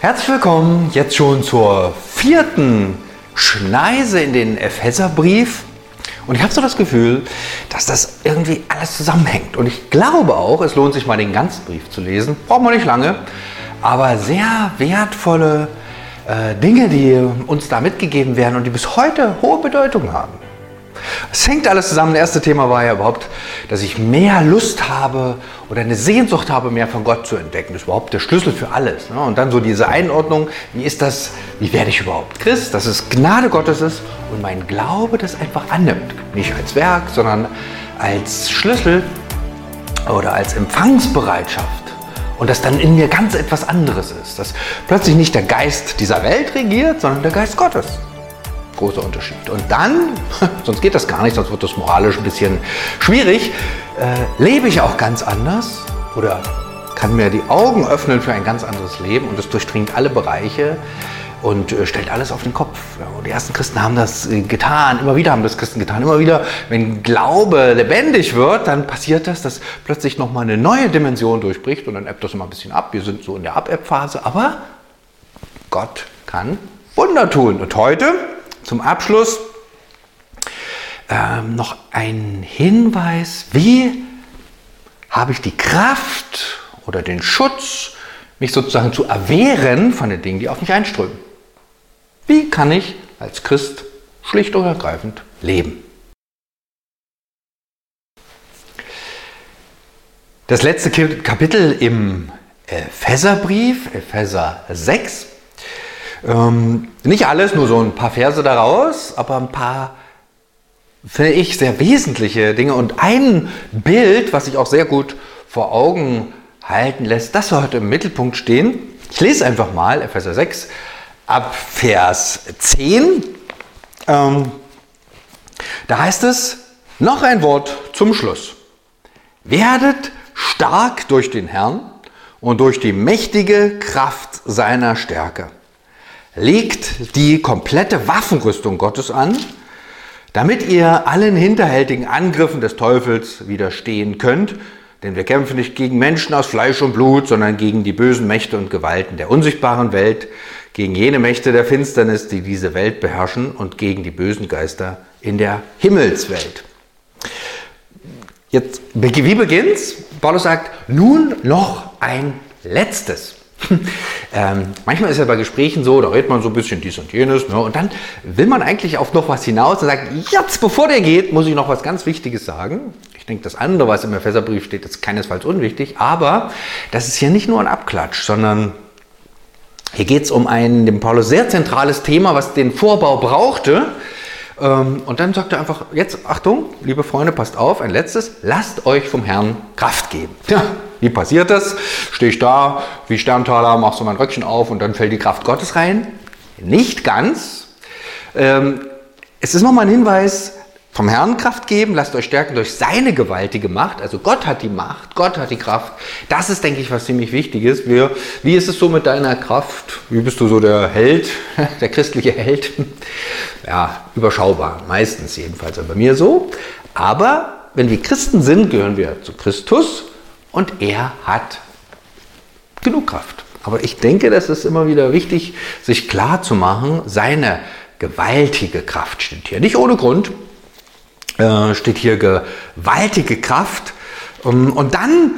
Herzlich willkommen jetzt schon zur vierten Schneise in den Epheserbrief. Und ich habe so das Gefühl, dass das irgendwie alles zusammenhängt. Und ich glaube auch, es lohnt sich mal den ganzen Brief zu lesen. Braucht man nicht lange, aber sehr wertvolle äh, Dinge, die uns da mitgegeben werden und die bis heute hohe Bedeutung haben. Es hängt alles zusammen. Das erste Thema war ja überhaupt, dass ich mehr Lust habe oder eine Sehnsucht habe, mehr von Gott zu entdecken. Das ist überhaupt der Schlüssel für alles. Ne? Und dann so diese Einordnung, wie ist das, wie werde ich überhaupt Christ, dass es Gnade Gottes ist und mein Glaube das einfach annimmt. Nicht als Werk, sondern als Schlüssel oder als Empfangsbereitschaft. Und dass dann in mir ganz etwas anderes ist. Dass plötzlich nicht der Geist dieser Welt regiert, sondern der Geist Gottes großer Unterschied. Und dann, sonst geht das gar nicht, sonst wird das moralisch ein bisschen schwierig, äh, lebe ich auch ganz anders oder kann mir die Augen öffnen für ein ganz anderes Leben und es durchdringt alle Bereiche und äh, stellt alles auf den Kopf. Und die ersten Christen haben das äh, getan, immer wieder haben das Christen getan, immer wieder, wenn Glaube lebendig wird, dann passiert das, dass plötzlich nochmal eine neue Dimension durchbricht und dann ebbt das immer ein bisschen ab. Wir sind so in der Ab-Phase, aber Gott kann Wunder tun. Und heute zum Abschluss ähm, noch ein Hinweis, wie habe ich die Kraft oder den Schutz, mich sozusagen zu erwehren von den Dingen, die auf mich einströmen. Wie kann ich als Christ schlicht und ergreifend leben? Das letzte Kapitel im Epheserbrief, Epheser 6, ähm, nicht alles, nur so ein paar Verse daraus, aber ein paar, finde ich, sehr wesentliche Dinge. Und ein Bild, was sich auch sehr gut vor Augen halten lässt, das soll heute im Mittelpunkt stehen. Ich lese einfach mal Epheser 6 ab Vers 10. Ähm, da heißt es, noch ein Wort zum Schluss. Werdet stark durch den Herrn und durch die mächtige Kraft seiner Stärke legt die komplette Waffenrüstung Gottes an, damit ihr allen hinterhältigen Angriffen des Teufels widerstehen könnt. Denn wir kämpfen nicht gegen Menschen aus Fleisch und Blut, sondern gegen die bösen Mächte und Gewalten der unsichtbaren Welt, gegen jene Mächte der Finsternis, die diese Welt beherrschen und gegen die bösen Geister in der Himmelswelt. Jetzt, wie beginnt's? Paulus sagt, nun noch ein letztes. ähm, manchmal ist ja bei Gesprächen so, da redet man so ein bisschen dies und jenes, ne, und dann will man eigentlich auf noch was hinaus und sagt, jetzt, bevor der geht, muss ich noch was ganz Wichtiges sagen. Ich denke, das andere, was im Epheserbrief steht, ist keinesfalls unwichtig, aber das ist hier nicht nur ein Abklatsch, sondern hier geht es um ein dem Paulus sehr zentrales Thema, was den Vorbau brauchte. Ähm, und dann sagt er einfach, jetzt Achtung, liebe Freunde, passt auf, ein letztes, lasst euch vom Herrn Kraft geben. Ja, wie passiert das? Stehe ich da, wie Sterntaler, machst du mein Röckchen auf und dann fällt die Kraft Gottes rein? Nicht ganz. Ähm, es ist nochmal ein Hinweis, vom Herrn Kraft geben, lasst euch stärken durch seine gewaltige Macht. Also Gott hat die Macht, Gott hat die Kraft. Das ist, denke ich, was ziemlich wichtig ist. Wie, wie ist es so mit deiner Kraft? Wie bist du so der Held, der christliche Held? Ja, überschaubar, meistens jedenfalls bei mir so. Aber wenn wir Christen sind, gehören wir zu Christus und er hat genug Kraft. Aber ich denke, das ist immer wieder wichtig, sich klar zu machen, seine gewaltige Kraft steht hier. Nicht ohne Grund äh, steht hier gewaltige Kraft. Um, und dann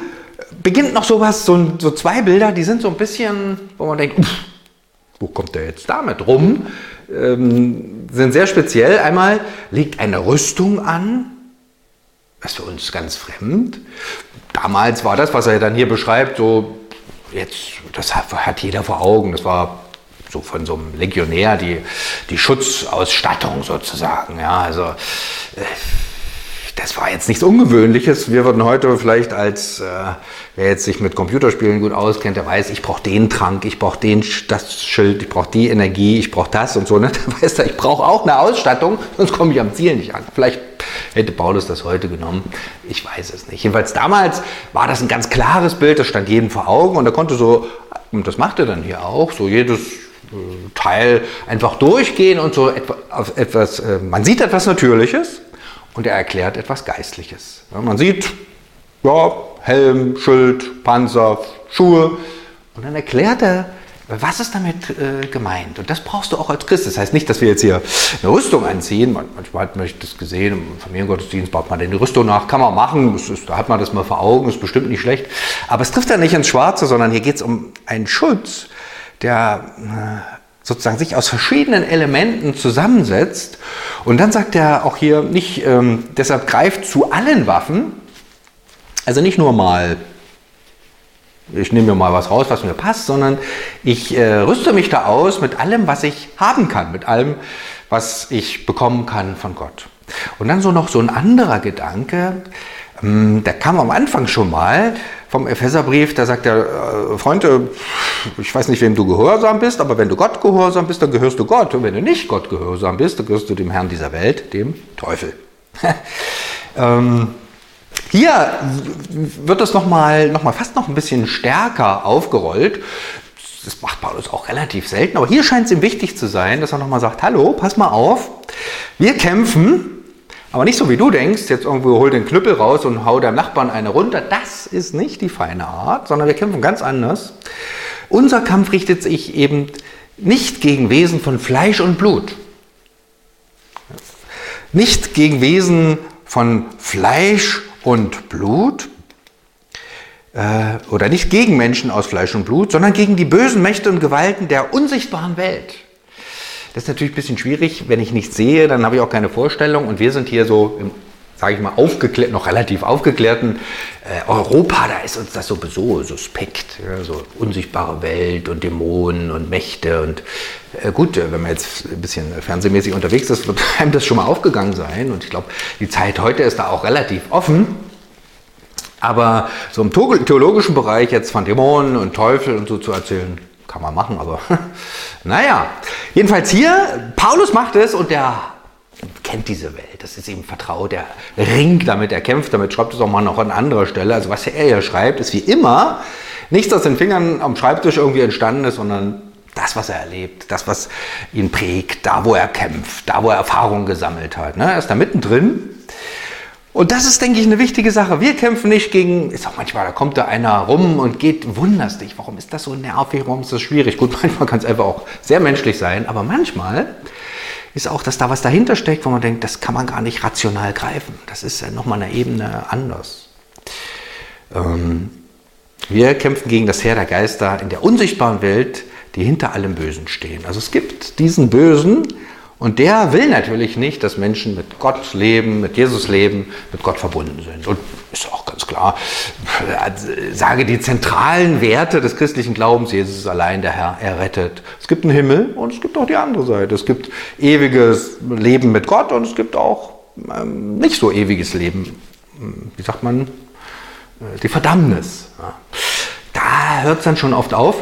beginnt noch sowas, so, so zwei Bilder, die sind so ein bisschen, wo man denkt, uff, wo kommt der jetzt damit rum? Ähm, sind sehr speziell. Einmal liegt eine Rüstung an, das ist für uns ganz fremd. Damals war das, was er dann hier beschreibt, so, jetzt, das hat jeder vor Augen. Das war so von so einem Legionär die, die Schutzausstattung sozusagen. Ja, also äh, das war jetzt nichts Ungewöhnliches. Wir würden heute vielleicht als, äh, wer jetzt sich mit Computerspielen gut auskennt, der weiß, ich brauche den Trank, ich brauche den das Schild, ich brauche die Energie, ich brauche das und so. Ne? Da weiß er, ich brauche auch eine Ausstattung, sonst komme ich am Ziel nicht an. Vielleicht hätte Paulus das heute genommen. Ich weiß es nicht. Jedenfalls damals war das ein ganz klares Bild, das stand jedem vor Augen und er konnte so, und das macht er dann hier auch, so jedes Teil einfach durchgehen und so etwas, äh, man sieht etwas Natürliches und er erklärt etwas Geistliches. man sieht, ja, Helm, Schild, Panzer, Schuhe und dann erklärt er was ist damit äh, gemeint? Und das brauchst du auch als Christ. Das heißt nicht, dass wir jetzt hier eine Rüstung anziehen. Manchmal hat man das gesehen, im Familiengottesdienst baut man denn die Rüstung nach. Kann man machen, ist, da hat man das mal vor Augen, ist bestimmt nicht schlecht. Aber es trifft ja nicht ins Schwarze, sondern hier geht es um einen Schutz, der äh, sozusagen sich aus verschiedenen Elementen zusammensetzt. Und dann sagt er auch hier nicht, ähm, deshalb greift zu allen Waffen, also nicht nur mal ich nehme mir mal was raus, was mir passt, sondern ich äh, rüste mich da aus mit allem, was ich haben kann, mit allem, was ich bekommen kann von Gott. Und dann so noch so ein anderer Gedanke, ähm, der kam am Anfang schon mal vom Epheserbrief, da sagt er, äh, Freunde, ich weiß nicht, wem du gehorsam bist, aber wenn du Gott gehorsam bist, dann gehörst du Gott. Und wenn du nicht Gott gehorsam bist, dann gehörst du dem Herrn dieser Welt, dem Teufel. ähm, hier wird es nochmal noch mal fast noch ein bisschen stärker aufgerollt. Das macht Paulus auch relativ selten, aber hier scheint es ihm wichtig zu sein, dass er nochmal sagt, hallo, pass mal auf, wir kämpfen, aber nicht so wie du denkst, jetzt irgendwo hol den Knüppel raus und hau deinem Nachbarn eine runter. Das ist nicht die feine Art, sondern wir kämpfen ganz anders. Unser Kampf richtet sich eben nicht gegen Wesen von Fleisch und Blut. Nicht gegen Wesen von Fleisch und Blut, äh, oder nicht gegen Menschen aus Fleisch und Blut, sondern gegen die bösen Mächte und Gewalten der unsichtbaren Welt. Das ist natürlich ein bisschen schwierig, wenn ich nichts sehe, dann habe ich auch keine Vorstellung und wir sind hier so im sage ich mal, aufgeklärt, noch relativ aufgeklärten äh, Europa, da ist uns das sowieso suspekt. Ja, so unsichtbare Welt und Dämonen und Mächte. Und äh, gut, äh, wenn man jetzt ein bisschen fernsehmäßig unterwegs ist, wird einem das schon mal aufgegangen sein. Und ich glaube, die Zeit heute ist da auch relativ offen. Aber so im theologischen Bereich jetzt von Dämonen und Teufel und so zu erzählen, kann man machen, aber naja. Jedenfalls hier, Paulus macht es und der kennt diese Welt. Das ist ihm vertraut. Er ringt damit, er kämpft damit, schreibt es auch mal noch an anderer Stelle. Also was er hier schreibt, ist wie immer nichts aus den Fingern am Schreibtisch irgendwie entstanden ist, sondern das, was er erlebt, das, was ihn prägt, da, wo er kämpft, da, wo er Erfahrungen gesammelt hat. Ne? Er ist da mittendrin. Und das ist, denke ich, eine wichtige Sache. Wir kämpfen nicht gegen, ist auch manchmal, da kommt da einer rum und geht, wunderst dich, warum ist das so nervig, warum ist das schwierig? Gut, manchmal kann es einfach auch sehr menschlich sein, aber manchmal ist auch, dass da was dahinter steckt, wo man denkt, das kann man gar nicht rational greifen. Das ist ja nochmal eine Ebene anders. Ähm, wir kämpfen gegen das Heer der Geister in der unsichtbaren Welt, die hinter allem Bösen stehen. Also es gibt diesen Bösen, und der will natürlich nicht, dass Menschen mit Gott leben, mit Jesus leben, mit Gott verbunden sind. Und ist auch ganz klar, äh, sage die zentralen Werte des christlichen Glaubens, Jesus ist allein der Herr, er rettet. Es gibt einen Himmel und es gibt auch die andere Seite. Es gibt ewiges Leben mit Gott und es gibt auch ähm, nicht so ewiges Leben. Wie sagt man? Äh, die Verdammnis. Da hört es dann schon oft auf.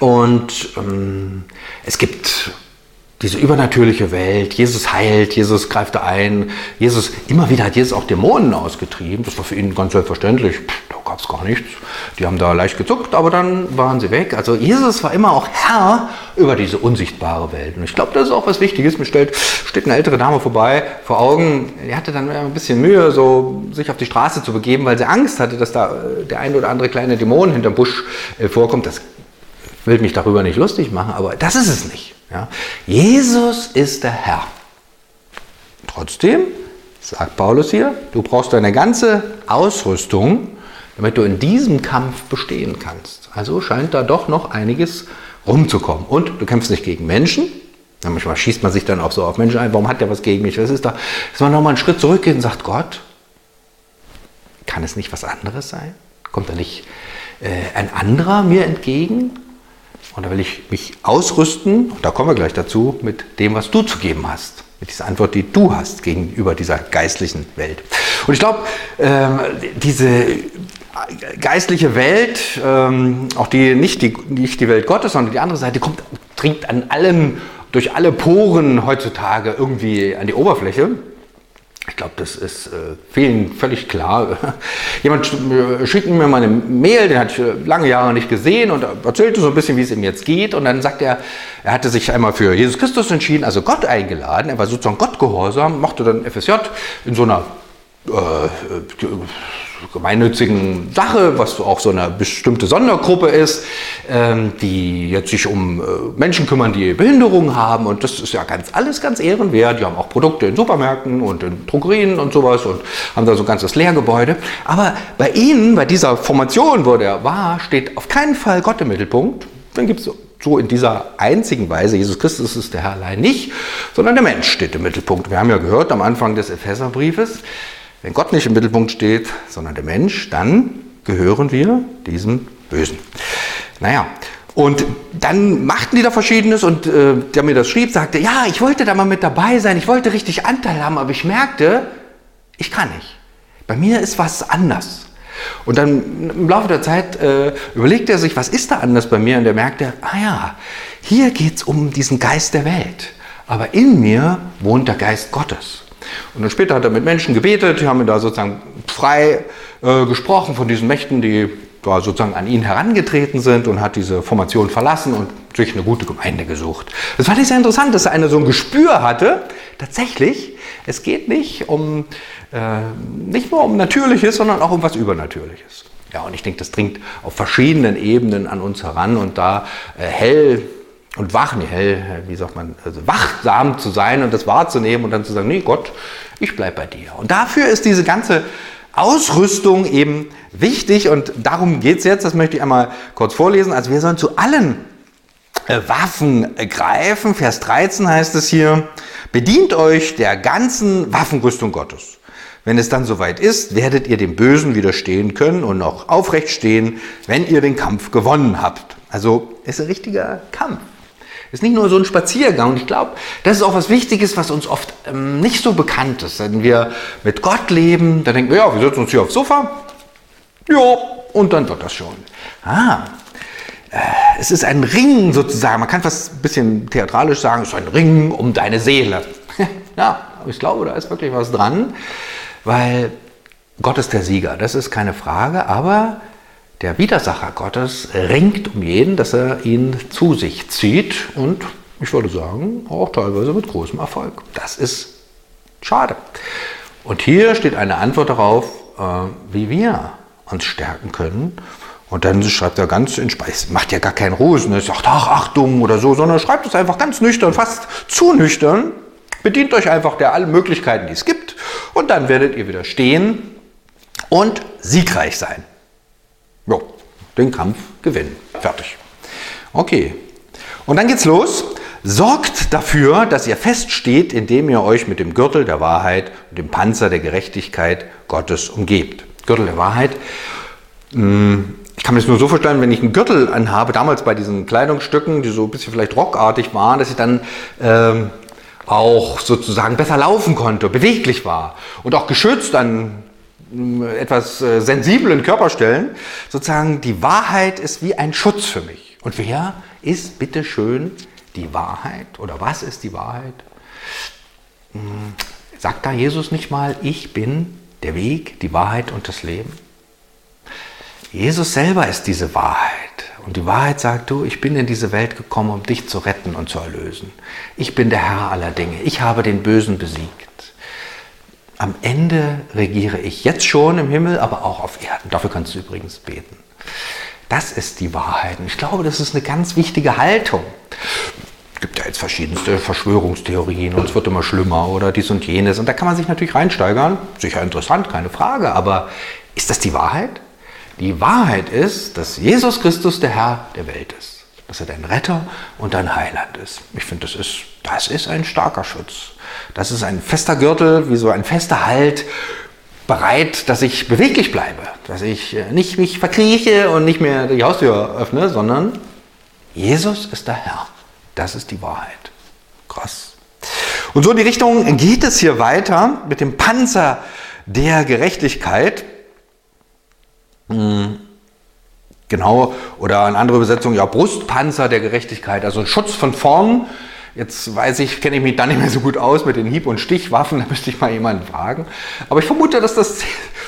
Und ähm, es gibt diese übernatürliche Welt, Jesus heilt, Jesus greift ein, Jesus, immer wieder hat Jesus auch Dämonen ausgetrieben, das war für ihn ganz selbstverständlich, da gab es gar nichts, die haben da leicht gezuckt, aber dann waren sie weg. Also Jesus war immer auch Herr über diese unsichtbare Welt. Und ich glaube, das ist auch was Wichtiges, mir stellt, steht eine ältere Dame vorbei, vor Augen, die hatte dann ein bisschen Mühe, so sich auf die Straße zu begeben, weil sie Angst hatte, dass da äh, der ein oder andere kleine Dämon hinterm Busch äh, vorkommt, das will mich darüber nicht lustig machen, aber das ist es nicht. Ja? Jesus ist der Herr. Trotzdem, sagt Paulus hier, du brauchst deine ganze Ausrüstung, damit du in diesem Kampf bestehen kannst. Also scheint da doch noch einiges rumzukommen. Und du kämpfst nicht gegen Menschen. Ja, manchmal schießt man sich dann auch so auf Menschen ein, warum hat der was gegen mich? Was ist da? Dass man nochmal einen Schritt zurückgeht und sagt, Gott, kann es nicht was anderes sein? Kommt da nicht äh, ein anderer mir entgegen? Und da will ich mich ausrüsten, da kommen wir gleich dazu, mit dem, was du zu geben hast. Mit dieser Antwort, die du hast gegenüber dieser geistlichen Welt. Und ich glaube, ähm, diese geistliche Welt, ähm, auch die nicht, die nicht die Welt Gottes, sondern die andere Seite, kommt, dringt an allem, durch alle Poren heutzutage irgendwie an die Oberfläche. Ich glaube, das ist äh, vielen völlig klar. Jemand äh, schickt mir mal eine Mail, den hatte ich lange Jahre nicht gesehen und erzählte so ein bisschen, wie es ihm jetzt geht. Und dann sagt er, er hatte sich einmal für Jesus Christus entschieden, also Gott eingeladen. Er war sozusagen Gott gehorsam, machte dann FSJ in so einer äh, gemeinnützigen Sache, was auch so eine bestimmte Sondergruppe ist, ähm, die jetzt sich um äh, Menschen kümmern, die Behinderungen haben. Und das ist ja ganz, alles ganz ehrenwert. Die haben auch Produkte in Supermärkten und in Drogerien und sowas und haben da so ein ganzes Lehrgebäude. Aber bei Ihnen, bei dieser Formation, wo der war, steht auf keinen Fall Gott im Mittelpunkt. Dann gibt es so in dieser einzigen Weise, Jesus Christus ist der Herr allein nicht, sondern der Mensch steht im Mittelpunkt. Wir haben ja gehört am Anfang des Epheserbriefes, wenn Gott nicht im Mittelpunkt steht, sondern der Mensch, dann gehören wir diesem Bösen. Naja, und dann machten die da Verschiedenes und äh, der mir das schrieb, sagte, ja, ich wollte da mal mit dabei sein, ich wollte richtig Anteil haben, aber ich merkte, ich kann nicht. Bei mir ist was anders. Und dann im Laufe der Zeit äh, überlegt er sich, was ist da anders bei mir? Und er merkte, ah ja, hier geht es um diesen Geist der Welt. Aber in mir wohnt der Geist Gottes. Und dann später hat er mit Menschen gebetet, die haben da sozusagen frei äh, gesprochen von diesen Mächten, die da sozusagen an ihn herangetreten sind und hat diese Formation verlassen und sich eine gute Gemeinde gesucht. Das fand ich sehr interessant, dass er eine, so ein Gespür hatte. Tatsächlich, es geht nicht um äh, nicht nur um Natürliches, sondern auch um was Übernatürliches. Ja, und ich denke, das dringt auf verschiedenen Ebenen an uns heran und da äh, hell und wach, hell, wie sagt man, also wachsam zu sein und das wahrzunehmen und dann zu sagen, nee, Gott, ich bleibe bei dir. Und dafür ist diese ganze Ausrüstung eben wichtig und darum geht es jetzt, das möchte ich einmal kurz vorlesen. Also wir sollen zu allen äh, Waffen greifen. Vers 13 heißt es hier, bedient euch der ganzen Waffenrüstung Gottes. Wenn es dann soweit ist, werdet ihr dem Bösen widerstehen können und noch aufrecht stehen, wenn ihr den Kampf gewonnen habt. Also es ist ein richtiger Kampf. Ist nicht nur so ein Spaziergang. Und ich glaube, das ist auch was Wichtiges, was uns oft ähm, nicht so bekannt ist. Wenn wir mit Gott leben, dann denken wir, ja, wir setzen uns hier aufs Sofa. Ja, und dann wird das schon. Ah, äh, es ist ein Ring sozusagen. Man kann fast ein bisschen theatralisch sagen, es ist ein Ring um deine Seele. ja, ich glaube, da ist wirklich was dran weil Gott ist der Sieger, das ist keine Frage, aber der Widersacher Gottes ringt um jeden, dass er ihn zu sich zieht und ich würde sagen, auch teilweise mit großem Erfolg. Das ist schade. Und hier steht eine Antwort darauf, äh, wie wir uns stärken können. Und dann schreibt er ganz in Speis, macht ja gar keinen Rosen, er sagt, ach, Achtung oder so, sondern schreibt es einfach ganz nüchtern, fast zu nüchtern. Bedient euch einfach der allen Möglichkeiten, die es gibt, und dann werdet ihr wieder stehen und siegreich sein. Jo, den Kampf gewinnen. Fertig. Okay. Und dann geht's los. Sorgt dafür, dass ihr feststeht, indem ihr euch mit dem Gürtel der Wahrheit und dem Panzer der Gerechtigkeit Gottes umgebt. Gürtel der Wahrheit. Hm, ich kann mir das nur so vorstellen, wenn ich einen Gürtel anhabe, damals bei diesen Kleidungsstücken, die so ein bisschen vielleicht rockartig waren, dass ich dann ähm, auch sozusagen besser laufen konnte, beweglich war und auch geschützt an etwas äh, sensiblen Körperstellen, sozusagen die Wahrheit ist wie ein Schutz für mich. Und wer ist bitte schön die Wahrheit oder was ist die Wahrheit? Hm, sagt da Jesus nicht mal, ich bin der Weg, die Wahrheit und das Leben? Jesus selber ist diese Wahrheit. Und die Wahrheit sagt, du, ich bin in diese Welt gekommen, um dich zu retten und zu erlösen. Ich bin der Herr aller Dinge. Ich habe den Bösen besiegt. Am Ende regiere ich jetzt schon im Himmel, aber auch auf Erden. Dafür kannst du übrigens beten. Das ist die Wahrheit. Und ich glaube, das ist eine ganz wichtige Haltung. Es gibt ja jetzt verschiedenste Verschwörungstheorien und es wird immer schlimmer oder dies und jenes. Und da kann man sich natürlich reinsteigern. Sicher interessant, keine Frage. Aber ist das die Wahrheit? Die Wahrheit ist, dass Jesus Christus der Herr der Welt ist. Dass er dein Retter und dein Heiland ist. Ich finde, das ist, das ist ein starker Schutz. Das ist ein fester Gürtel, wie so ein fester Halt, bereit, dass ich beweglich bleibe. Dass ich äh, nicht mich verkrieche und nicht mehr die Haustür öffne, sondern Jesus ist der Herr. Das ist die Wahrheit. Krass. Und so in die Richtung geht es hier weiter mit dem Panzer der Gerechtigkeit. Hm. Genau, oder eine andere Übersetzung, ja, Brustpanzer der Gerechtigkeit, also Schutz von vorn. Jetzt weiß ich, kenne ich mich da nicht mehr so gut aus mit den Hieb- und Stichwaffen, da müsste ich mal jemanden fragen. Aber ich vermute, dass das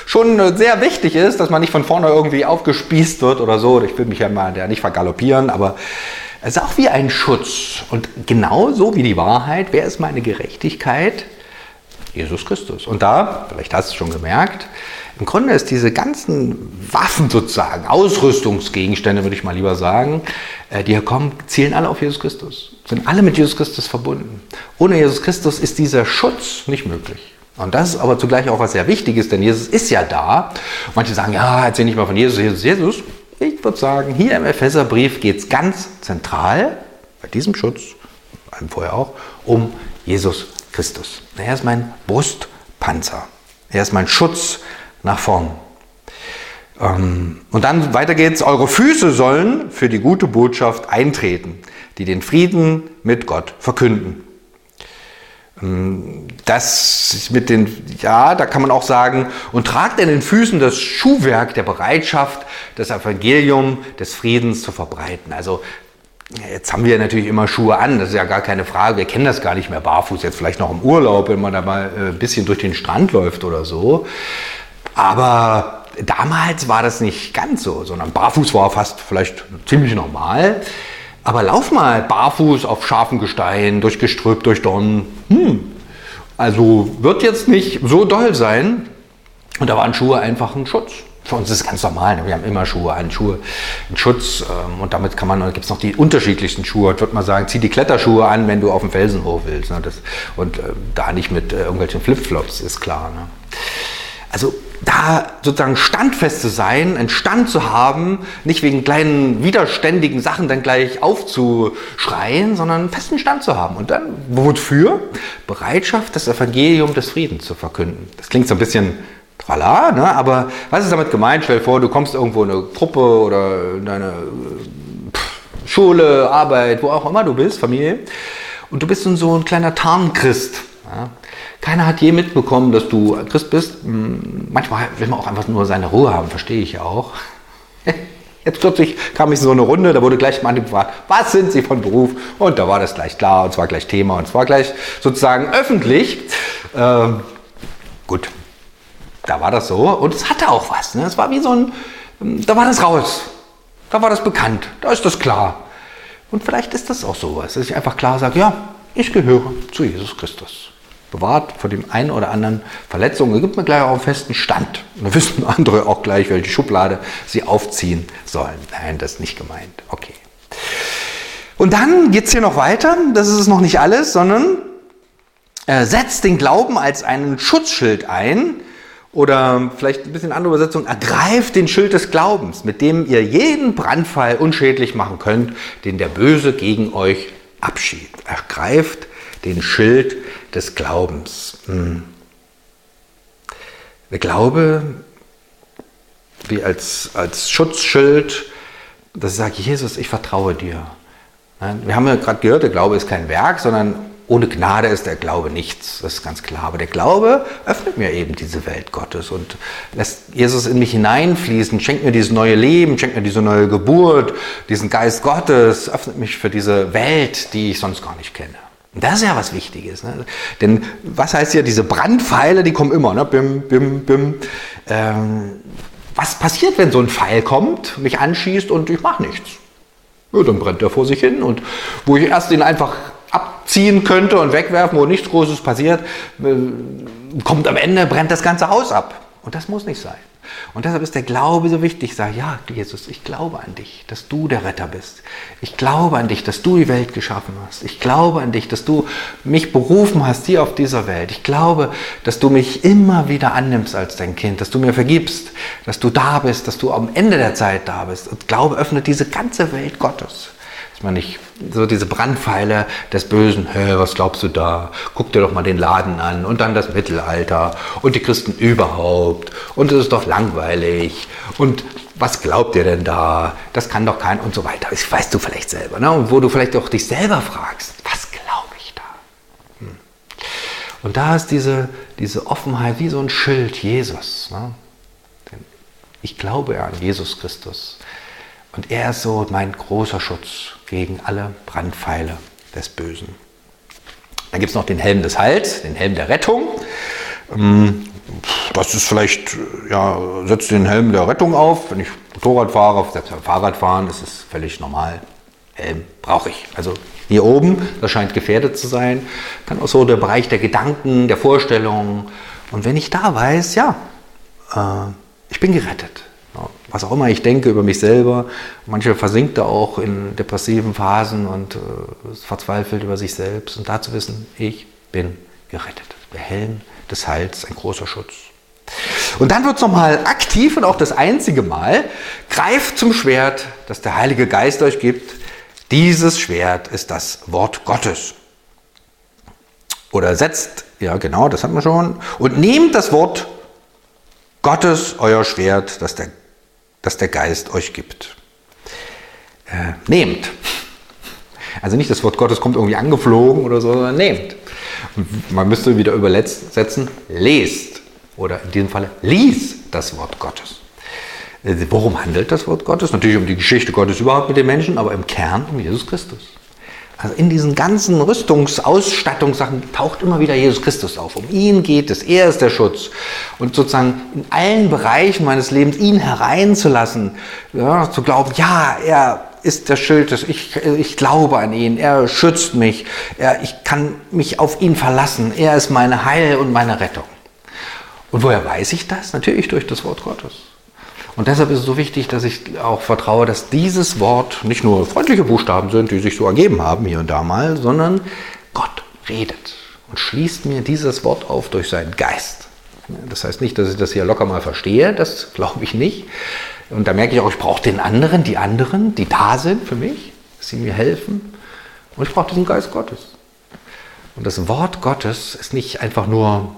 schon sehr wichtig ist, dass man nicht von vorne irgendwie aufgespießt wird oder so. Ich will mich ja mal der nicht vergaloppieren, aber es ist auch wie ein Schutz. Und genauso wie die Wahrheit, wer ist meine Gerechtigkeit? Jesus Christus. Und da, vielleicht hast du es schon gemerkt, im Grunde ist diese ganzen Waffen sozusagen, Ausrüstungsgegenstände würde ich mal lieber sagen, äh, die hier kommen, zielen alle auf Jesus Christus, sind alle mit Jesus Christus verbunden. Ohne Jesus Christus ist dieser Schutz nicht möglich. Und das ist aber zugleich auch was sehr Wichtiges, denn Jesus ist ja da. Manche sagen, ja, erzähl nicht mal von Jesus, Jesus, Jesus. Ich würde sagen, hier im Epheserbrief geht es ganz zentral, bei diesem Schutz, einem vorher auch, um Jesus Christus. Er ist mein Brustpanzer. Er ist mein Schutz nach vorn. Ähm, und dann weiter geht's. Eure Füße sollen für die gute Botschaft eintreten, die den Frieden mit Gott verkünden. Ähm, das mit den, ja, da kann man auch sagen, und tragt in den Füßen das Schuhwerk der Bereitschaft, das Evangelium des Friedens zu verbreiten. Also Jetzt haben wir natürlich immer Schuhe an, das ist ja gar keine Frage. Wir kennen das gar nicht mehr barfuß, jetzt vielleicht noch im Urlaub, wenn man da mal äh, ein bisschen durch den Strand läuft oder so. Aber damals war das nicht ganz so, sondern barfuß war fast vielleicht ziemlich normal. Aber lauf mal barfuß auf scharfem Gestein, durch Gestrüpp, durch Dornen. Hm. Also wird jetzt nicht so doll sein. Und da waren Schuhe einfach ein Schutz. Für uns ist es ganz normal. Ne? Wir haben immer Schuhe an, Schuhe, einen Schutz. Ähm, und damit kann man, gibt es noch die unterschiedlichsten Schuhe. Ich würde mal sagen, zieh die Kletterschuhe an, wenn du auf dem Felsen hoch willst. Ne? Und äh, da nicht mit äh, irgendwelchen Flipflops, ist klar. Ne? Also da sozusagen standfest zu sein, einen Stand zu haben, nicht wegen kleinen widerständigen Sachen dann gleich aufzuschreien, sondern einen festen Stand zu haben. Und dann, wofür? Bereitschaft, das Evangelium des Friedens zu verkünden. Das klingt so ein bisschen trala, ne? aber was ist damit gemeint? Stell dir vor, du kommst irgendwo in eine Gruppe oder in deine Schule, Arbeit, wo auch immer du bist, Familie, und du bist so ein kleiner Tarnchrist. Ja? Keiner hat je mitbekommen, dass du Christ bist. Hm, manchmal will man auch einfach nur seine Ruhe haben, verstehe ich ja auch. Jetzt plötzlich kam ich in so eine Runde, da wurde gleich mal gefragt, was sind Sie von Beruf? Und da war das gleich klar und zwar gleich Thema und zwar gleich sozusagen öffentlich. Ähm, gut, da war das so und es hatte auch was. Ne? Es war wie so ein, hm, da war das raus, da war das bekannt, da ist das klar. Und vielleicht ist das auch sowas, dass ich einfach klar sage, ja, ich gehöre zu Jesus Christus bewahrt vor dem einen oder anderen Verletzungen. gibt mir gleich auch einen festen Stand. Und dann wissen andere auch gleich, welche Schublade sie aufziehen sollen. Nein, das ist nicht gemeint. Okay. Und dann geht es hier noch weiter. Das ist noch nicht alles, sondern äh, setzt den Glauben als einen Schutzschild ein. Oder vielleicht ein bisschen andere Übersetzung, ergreift den Schild des Glaubens, mit dem ihr jeden Brandfall unschädlich machen könnt, den der Böse gegen euch abschiebt. Ergreift den Schild des Glaubens. Hm. Der Glaube wie als, als Schutzschild, dass ich sage, Jesus, ich vertraue dir. Wir haben ja gerade gehört, der Glaube ist kein Werk, sondern ohne Gnade ist der Glaube nichts. Das ist ganz klar. Aber der Glaube öffnet mir eben diese Welt Gottes und lässt Jesus in mich hineinfließen, schenkt mir dieses neue Leben, schenkt mir diese neue Geburt, diesen Geist Gottes, öffnet mich für diese Welt, die ich sonst gar nicht kenne. Das ist ja was Wichtiges. Ne? Denn was heißt hier, diese Brandpfeile, die kommen immer, ne? bim, bim, bim. Ähm, was passiert, wenn so ein Pfeil kommt, mich anschießt und ich mache nichts? Ja, dann brennt er vor sich hin und wo ich erst ihn einfach abziehen könnte und wegwerfen, wo nichts Großes passiert, äh, kommt am Ende, brennt das ganze Haus ab. Und das muss nicht sein. Und deshalb ist der Glaube so wichtig. Ich sage, ja, Jesus, ich glaube an dich, dass du der Retter bist. Ich glaube an dich, dass du die Welt geschaffen hast. Ich glaube an dich, dass du mich berufen hast hier auf dieser Welt. Ich glaube, dass du mich immer wieder annimmst als dein Kind, dass du mir vergibst, dass du da bist, dass du am Ende der Zeit da bist. Und Glaube öffnet diese ganze Welt Gottes man nicht so diese Brandpfeile des Bösen, hey, was glaubst du da? Guck dir doch mal den Laden an und dann das Mittelalter und die Christen überhaupt und es ist doch langweilig und was glaubt ihr denn da? Das kann doch kein und so weiter. Das weißt du vielleicht selber. Ne? Und wo du vielleicht auch dich selber fragst, was glaube ich da? Hm. Und da ist diese, diese Offenheit wie so ein Schild, Jesus. Ne? Ich glaube an Jesus Christus. Und er ist so mein großer Schutz gegen alle Brandpfeile des Bösen. Dann gibt es noch den Helm des Heils, den Helm der Rettung. Ähm, das ist vielleicht, ja, setzt den Helm der Rettung auf. Wenn ich Motorrad fahre, selbst beim Fahrradfahren ist es völlig normal. Helm brauche ich. Also hier oben, das scheint gefährdet zu sein, kann auch so der Bereich der Gedanken, der Vorstellungen. Und wenn ich da weiß, ja, äh, ich bin gerettet. Was auch immer ich denke über mich selber. Manche versinkt da auch in depressiven Phasen und äh, verzweifelt über sich selbst. Und da zu wissen, ich bin gerettet. Der Helm des Heils, ein großer Schutz. Und dann wird es nochmal aktiv und auch das einzige Mal, greift zum Schwert, das der Heilige Geist euch gibt. Dieses Schwert ist das Wort Gottes. Oder setzt, ja genau, das hat man schon, und nehmt das Wort Gottes, euer Schwert, das der, das der Geist euch gibt. Äh, nehmt. Also nicht das Wort Gottes kommt irgendwie angeflogen oder so, sondern nehmt. Man müsste wieder übersetzen, lest oder in diesem Falle lies das Wort Gottes. Äh, worum handelt das Wort Gottes? Natürlich um die Geschichte Gottes überhaupt mit den Menschen, aber im Kern um Jesus Christus. Also in diesen ganzen Rüstungsausstattungssachen taucht immer wieder Jesus Christus auf. Um ihn geht es. Er ist der Schutz. Und sozusagen in allen Bereichen meines Lebens ihn hereinzulassen, ja, zu glauben, ja, er ist der Schild, ich, ich glaube an ihn, er schützt mich, er, ich kann mich auf ihn verlassen, er ist meine Heil und meine Rettung. Und woher weiß ich das? Natürlich durch das Wort Gottes. Und deshalb ist es so wichtig, dass ich auch vertraue, dass dieses Wort nicht nur freundliche Buchstaben sind, die sich so ergeben haben hier und da mal, sondern Gott redet und schließt mir dieses Wort auf durch seinen Geist. Das heißt nicht, dass ich das hier locker mal verstehe, das glaube ich nicht. Und da merke ich auch, ich brauche den anderen, die anderen, die da sind für mich, dass sie mir helfen. Und ich brauche diesen Geist Gottes. Und das Wort Gottes ist nicht einfach nur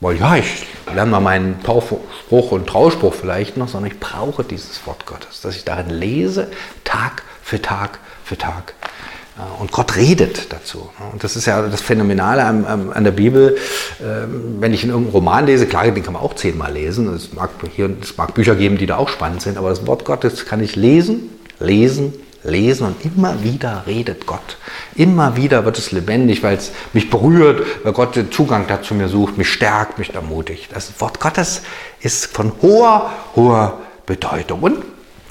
weil ja, ich lerne mal meinen Taufspruch und Trauspruch vielleicht noch, sondern ich brauche dieses Wort Gottes, dass ich darin lese, Tag für Tag für Tag. Und Gott redet dazu. Und das ist ja das Phänomenale an, an der Bibel. Ähm, wenn ich in irgendeinem Roman lese, klar, den kann man auch zehnmal lesen. Es mag, hier, es mag Bücher geben, die da auch spannend sind, aber das Wort Gottes kann ich lesen, lesen, lesen und immer wieder redet Gott. Immer wieder wird es lebendig, weil es mich berührt, weil Gott den Zugang dazu mir sucht, mich stärkt, mich ermutigt. Das Wort Gottes ist von hoher, hoher Bedeutung. Und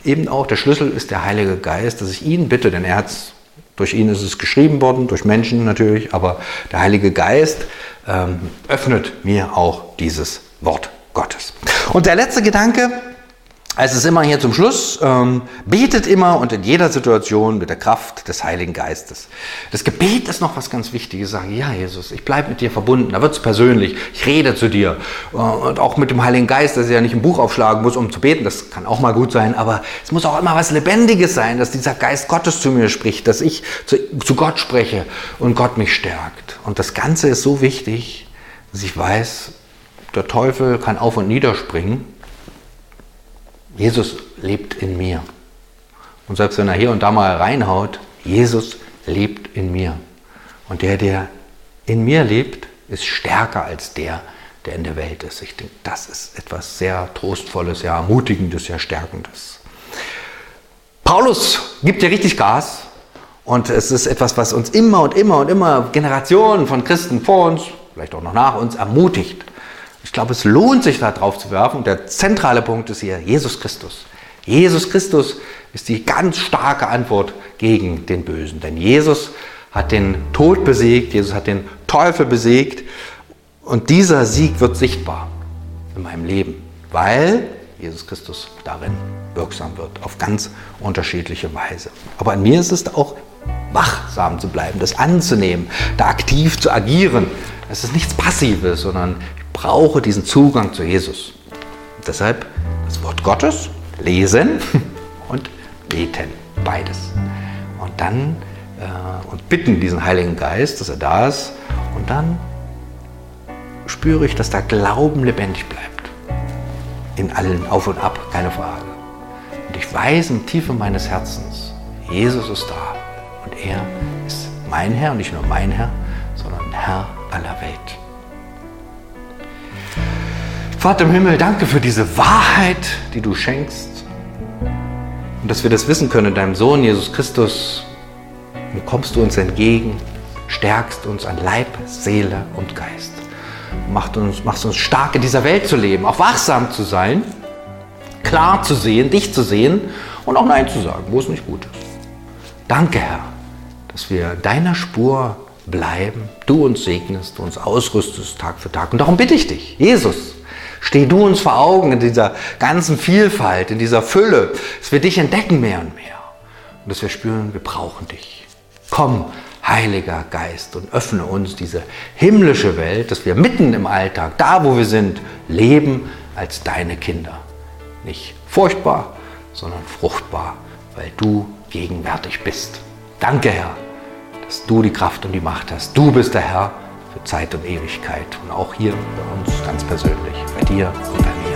eben auch der Schlüssel ist der Heilige Geist, dass ich ihn bitte, denn er hat durch ihn ist es geschrieben worden, durch Menschen natürlich, aber der Heilige Geist ähm, öffnet mir auch dieses Wort Gottes. Und der letzte Gedanke, es ist immer hier zum Schluss, ähm, betet immer und in jeder Situation mit der Kraft des Heiligen Geistes. Das Gebet ist noch was ganz Wichtiges. Sagen, ja Jesus, ich bleibe mit dir verbunden, da wird es persönlich, ich rede zu dir. Äh, und auch mit dem Heiligen Geist, dass ich ja nicht ein Buch aufschlagen muss, um zu beten, das kann auch mal gut sein, aber es muss auch immer was Lebendiges sein, dass dieser Geist Gottes zu mir spricht, dass ich zu, zu Gott spreche und Gott mich stärkt. Und das Ganze ist so wichtig, dass ich weiß, der Teufel kann auf und niederspringen Jesus lebt in mir. Und selbst wenn er hier und da mal reinhaut, Jesus lebt in mir. Und der, der in mir lebt, ist stärker als der, der in der Welt ist. Ich denke, das ist etwas sehr Trostvolles, sehr Ermutigendes, sehr Stärkendes. Paulus gibt ja richtig Gas und es ist etwas, was uns immer und immer und immer Generationen von Christen vor uns, vielleicht auch noch nach uns, ermutigt. Ich glaube, es lohnt sich da drauf zu werfen. Und der zentrale Punkt ist hier Jesus Christus. Jesus Christus ist die ganz starke Antwort gegen den Bösen. Denn Jesus hat den Tod besiegt, Jesus hat den Teufel besiegt. Und dieser Sieg wird sichtbar in meinem Leben, weil Jesus Christus darin wirksam wird, auf ganz unterschiedliche Weise. Aber an mir ist es auch wachsam zu bleiben, das anzunehmen, da aktiv zu agieren. Es ist nichts Passives, sondern brauche diesen Zugang zu Jesus. Und deshalb das Wort Gottes, lesen und beten, beides. Und dann äh, und bitten diesen Heiligen Geist, dass er da ist. Und dann spüre ich, dass der Glauben lebendig bleibt. In allen Auf und Ab, keine Frage. Und ich weiß im Tiefe meines Herzens, Jesus ist da. Und er ist mein Herr, und nicht nur mein Herr, sondern Herr aller Welt. Vater im Himmel, danke für diese Wahrheit, die du schenkst. Und dass wir das wissen können in deinem Sohn Jesus Christus. Und kommst du uns entgegen, stärkst uns an Leib, Seele und Geist. Macht uns, machst uns stark in dieser Welt zu leben, auch wachsam zu sein, klar zu sehen, dich zu sehen und auch Nein zu sagen, wo es nicht gut ist. Danke, Herr, dass wir in deiner Spur bleiben, du uns segnest, du uns ausrüstest Tag für Tag. Und darum bitte ich dich, Jesus, steh du uns vor Augen in dieser ganzen Vielfalt, in dieser Fülle, dass wir dich entdecken mehr und mehr und dass wir spüren, wir brauchen dich. Komm, Heiliger Geist, und öffne uns diese himmlische Welt, dass wir mitten im Alltag, da wo wir sind, leben als deine Kinder. Nicht furchtbar, sondern fruchtbar, weil du gegenwärtig bist. Danke, Herr, dass du die Kraft und die Macht hast. Du bist der Herr für Zeit und Ewigkeit und auch hier bei uns ganz persönlich, bei dir und bei mir.